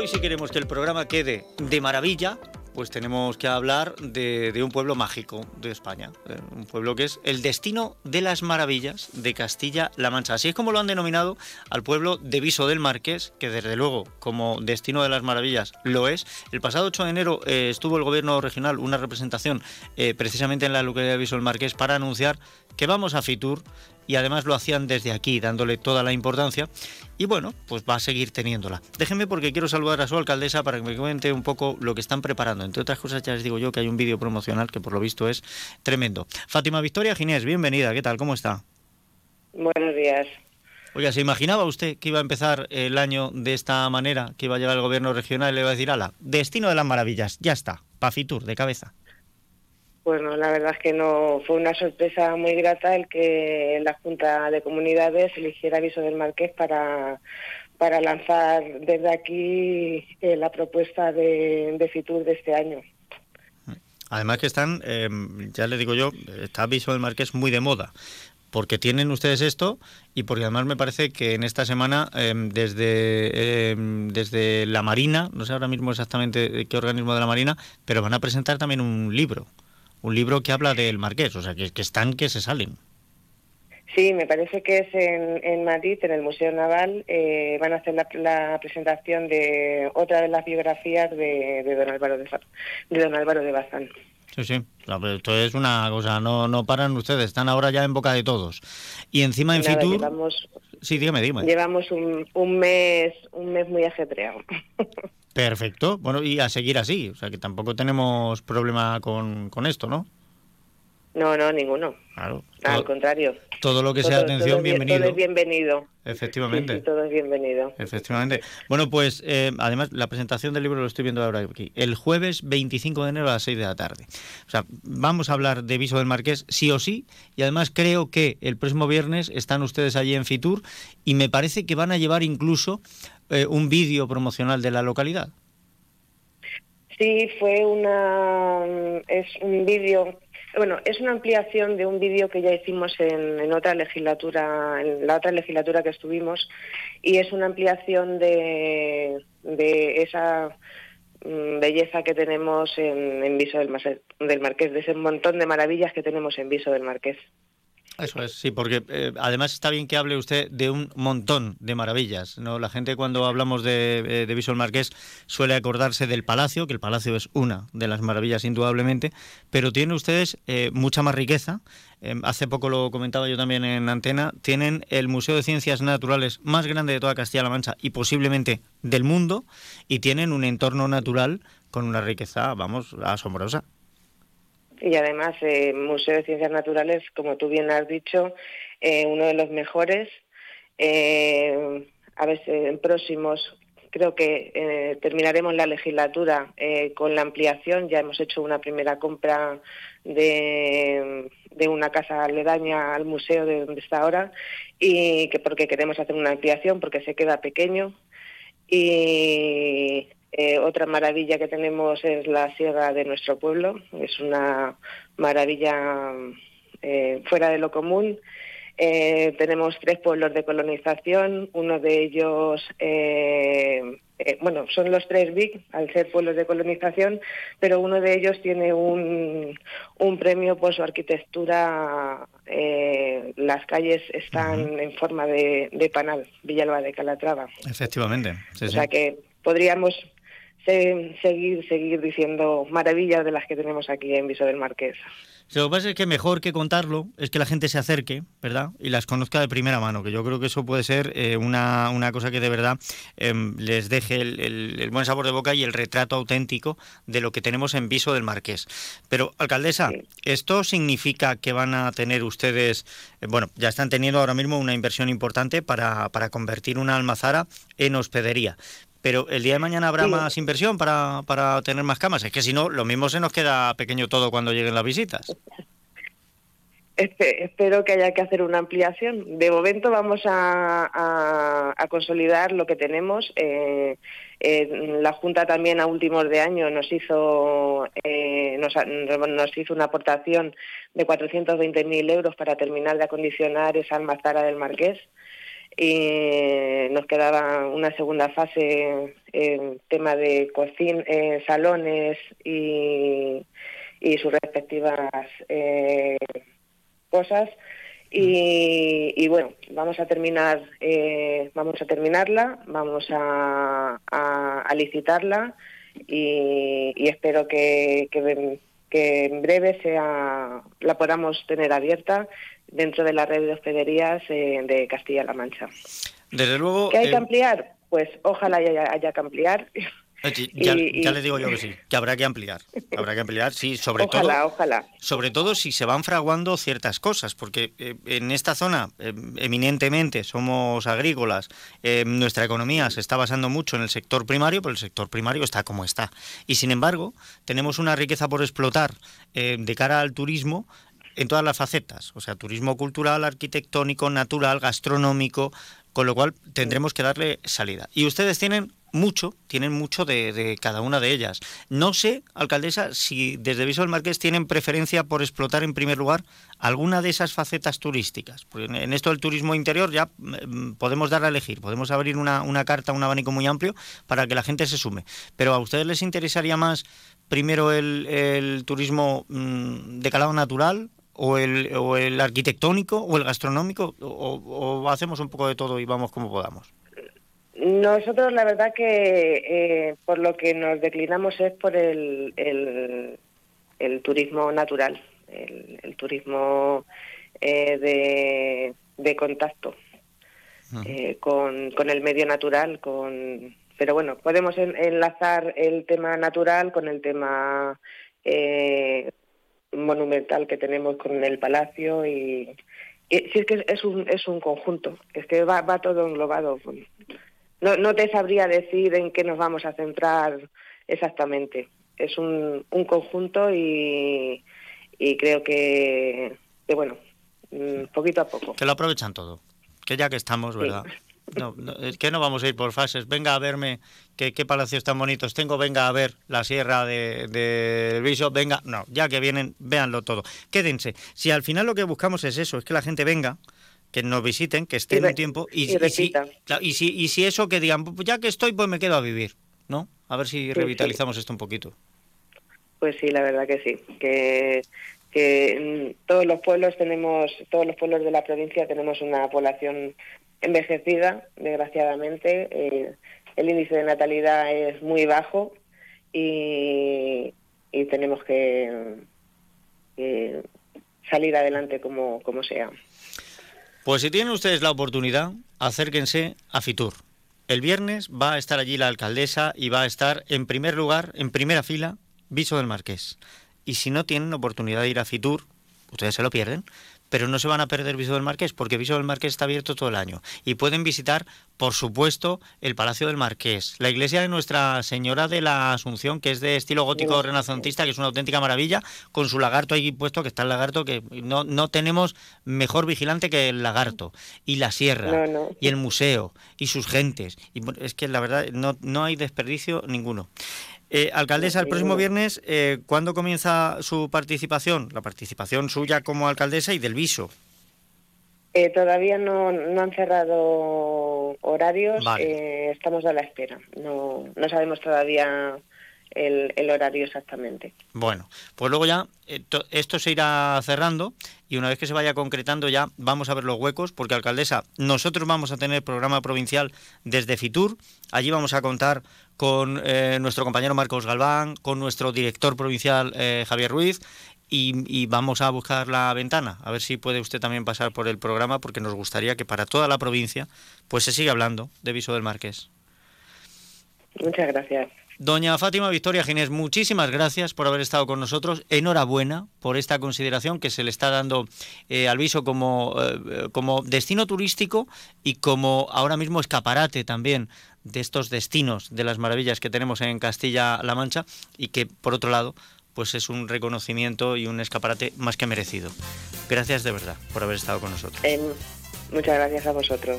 Hoy si queremos que el programa quede de maravilla, pues tenemos que hablar de, un pueblo mágico de España, eh, un pueblo que es el destino de las maravillas de Castilla-La Mancha. Así es como lo han denominado al pueblo de Viso del Marqués, que desde luego como destino de las maravillas lo es. El pasado 8 de enero eh, estuvo el gobierno regional una representación eh, precisamente en la localidad de Viso del Marqués para anunciar que vamos a Fitur y además lo hacían desde aquí, dándole toda la importancia. Y bueno, pues va a seguir teniéndola. Déjenme porque quiero saludar a su alcaldesa para que me comente un poco lo que están preparando. Entre otras cosas, ya les digo yo que hay un vídeo promocional que por lo visto es tremendo. Fátima Victoria Ginés, bienvenida. ¿Qué tal? ¿Cómo está? Buenos días. Oiga, ¿se imaginaba usted que iba a empezar el año de esta manera, que iba a llegar el gobierno regional y le iba a decir, ala, destino de las maravillas, ya está, Pafitur, de cabeza? Bueno, la verdad es que no fue una sorpresa muy grata el que la Junta de Comunidades eligiera Aviso del Marqués para, para lanzar desde aquí eh, la propuesta de, Fitur de este año. Además que están, em, ya le digo yo, está Aviso del Marqués muy de moda porque tienen ustedes esto y porque además me parece que en esta semana em, desde, em, desde la Marina, no sé ahora mismo exactamente qué organismo de la Marina, pero van a presentar también un libro un libro que habla del marqués, o sea, que, están que se salen. Sí, me parece que es en, en Madrid, en el Museo Naval, eh, van a hacer la, presentación de otra de las biografías de, de don Álvaro de, de don Álvaro de Bazán. Sí, sí, esto es una cosa, no, no paran ustedes, están ahora ya en boca de todos. Y encima en Fitur... Llevamos, sí, dígame, dígame. Llevamos un, un, mes, un mes muy ajetreado. Perfecto. Bueno, y a seguir así. O sea, que tampoco tenemos problema con, con esto, ¿no? No, no, ninguno. Claro. Al contrario. Todo lo que sea atención, bienvenido. Todo es bienvenido. Efectivamente. Sí, todo es bienvenido. Efectivamente. Bueno, pues eh, además la presentación del libro lo estoy viendo ahora aquí. El jueves 25 de enero a las 6 de la tarde. O sea, vamos a hablar de Viso del Marqués sí o sí. Y además creo que el próximo viernes están ustedes allí en Fitur y me parece que van a llevar incluso eh, un vídeo promocional de la localidad. Sí, fue una es un vídeo, bueno, es una ampliación de un vídeo que ya hicimos en, otra legislatura, en la otra legislatura que estuvimos, y es una ampliación de, esa mm, belleza que tenemos en, en Viso del, del Marqués, de ese montón de maravillas que tenemos en Viso del Marqués. Eso es, sí, porque eh, además está bien que hable usted de un montón de maravillas. ¿no? La gente cuando hablamos de, eh, de Visual Marqués suele acordarse del Palacio, que el Palacio es una de las maravillas indudablemente, pero tienen ustedes eh, mucha más riqueza. hace poco lo comentaba yo también en antena, tienen el Museo de Ciencias Naturales más grande de toda Castilla-La Mancha y posiblemente del mundo, y tienen un entorno natural con una riqueza, vamos, asombrosa. Y además, eh, Museo de Ciencias Naturales, como tú bien has dicho, eh, uno de los mejores. Eh, a ver, en próximos creo que eh, terminaremos la legislatura eh, con la ampliación. Ya hemos hecho una primera compra de, de, una casa aledaña al museo de donde está ahora y que porque queremos hacer una ampliación porque se queda pequeño y eh, otra maravilla que tenemos es la sierra de nuestro pueblo. Es una maravilla eh, fuera de lo común. Eh, tenemos tres pueblos de colonización. Uno de ellos, eh, bueno, son los tres big al ser pueblos de colonización, pero uno de ellos tiene un, un premio por su arquitectura. Eh, las calles están uh -huh. en forma de, de, panal, Villalba de Calatrava. Efectivamente. Sí, o sí. sea que podríamos seguir, seguir diciendo maravillas de las que tenemos aquí en Viso del Marqués. Lo que pasa es que mejor que contarlo es que la gente se acerque, ¿verdad? Y las conozca de primera mano, que yo creo que eso puede ser eh, una, una, cosa que de verdad eh, les deje el, el, el, buen sabor de boca y el retrato auténtico de lo que tenemos en Viso del Marqués. Pero, alcaldesa, sí. ¿esto significa que van a tener ustedes, eh, bueno, ya están teniendo ahora mismo una inversión importante para, para convertir una almazara en hospedería? Pero el día de mañana habrá sí. más inversión para, para tener más camas. Es que si no, lo mismo se nos queda pequeño todo cuando lleguen las visitas. Espero que haya que hacer una ampliación. De momento vamos a, a, a consolidar lo que tenemos. Eh, eh, la Junta también a últimos de año nos hizo eh, nos, nos, hizo una aportación de 420.000 euros para terminar de acondicionar esa almazara del Marqués. Y nos quedaba una segunda fase en tema de cocina, eh, salones y, sus respectivas eh, cosas. Y, bueno, vamos a terminar, eh, vamos a terminarla, vamos a, licitarla y, espero que, que, en breve sea, la podamos tener abierta dentro de la red de hospederías eh, de Castilla-La Mancha. Desde luego. ¿Qué hay que eh, ampliar? Pues ojalá haya, haya que ampliar ya, le digo yo que sí, que habrá que ampliar. Habrá que ampliar, sí, sobre todo. Ojalá. Sobre todo si se van fraguando ciertas cosas, porque eh, en esta zona, eh, eminentemente, somos agrícolas, eh, nuestra economía se está basando mucho en el sector primario, pero el sector primario está como está. Y sin embargo, tenemos una riqueza por explotar de cara al turismo en todas las facetas, o sea, turismo cultural, arquitectónico, natural, gastronómico, con lo cual tendremos que darle salida. Y ustedes tienen mucho, tienen mucho de, cada una de ellas. No sé, alcaldesa, si desde Viso del Marqués tienen preferencia por explotar en primer lugar alguna de esas facetas turísticas. en esto del turismo interior ya mm, podemos dar a elegir, podemos abrir una, una carta, un abanico muy amplio para que la gente se sume. Pero a ustedes les interesaría más primero el, turismo mm, de calado natural, o el, o el arquitectónico o el gastronómico o, hacemos un poco de todo y vamos como podamos? Nosotros la verdad que eh, por lo que nos declinamos es por el, el, turismo natural, el, turismo eh, de, contacto eh, con, con, el medio natural, con pero bueno, podemos enlazar el tema natural con el tema monumental que tenemos con el palacio y, si es que es un, es un conjunto, es que va, va todo englobado. No, no te sabría decir en qué nos vamos a centrar exactamente. Es un, un conjunto y, y creo que, que, bueno, mm, poquito a poco. Que lo aprovechan todo, que ya que estamos, ¿verdad? No, es que no vamos a ir por fases. Venga a verme qué, qué palacios tan bonitos tengo. Venga a ver la sierra del de, Viso. Venga, no, ya que vienen, véanlo todo. Quédense. Si al final lo que buscamos es eso, es que la gente venga, que nos visiten, que estén un tiempo y, y, si, y, si, y si eso que digan, pues ya que estoy, pues me quedo a vivir, ¿no? A ver si revitalizamos esto un poquito. Pues sí, la verdad que sí, que, que todos los pueblos tenemos, todos los pueblos de la provincia tenemos una población envejecida, desgraciadamente. Eh, el índice de natalidad es muy bajo y, tenemos que, que, salir adelante como, como sea. Pues si tienen ustedes la oportunidad, acérquense a Fitur. El viernes va a estar allí la alcaldesa y va a estar en primer lugar, en primera fila, Viso del Marqués. Y si no tienen oportunidad de ir a Fitur, ustedes se lo pierden, pero no se van a perder Viso del Marqués, porque Viso del Marqués está abierto todo el año. Y pueden visitar, por supuesto, el Palacio del Marqués, la iglesia de Nuestra Señora de la Asunción, que es de estilo gótico renacentista, que es una auténtica maravilla, con su lagarto ahí puesto, que está el lagarto, que no, no tenemos mejor vigilante que el lagarto. Y la sierra, y el museo, y sus gentes. Y es que la verdad no, no hay desperdicio ninguno. Eh, alcaldesa, el próximo viernes, eh, ¿cuándo comienza su participación? La participación suya como alcaldesa y del viso. Eh, todavía no, han cerrado horarios, eh, estamos a la espera. No, no sabemos todavía el, horario exactamente. Bueno, pues luego ya esto se irá cerrando y una vez que se vaya concretando ya vamos a ver los huecos, porque alcaldesa, nosotros vamos a tener programa provincial desde Fitur, allí vamos a contar con eh, nuestro compañero Marcos Galván, con nuestro director provincial eh, Javier Ruiz y, y, vamos a buscar la ventana, a ver si puede usted también pasar por el programa, porque nos gustaría que para toda la provincia pues se siga hablando de Viso del Marqués. Muchas gracias. Doña Fátima Victoria Ginés, muchísimas gracias por haber estado con nosotros. Enhorabuena por esta consideración que se le está dando eh, al Viso como, eh, como destino turístico y como ahora mismo escaparate también de estos destinos de las maravillas que tenemos en Castilla-La Mancha y que, por otro lado, pues es un reconocimiento y un escaparate más que merecido. Gracias de verdad por haber estado con nosotros. muchas gracias a vosotros.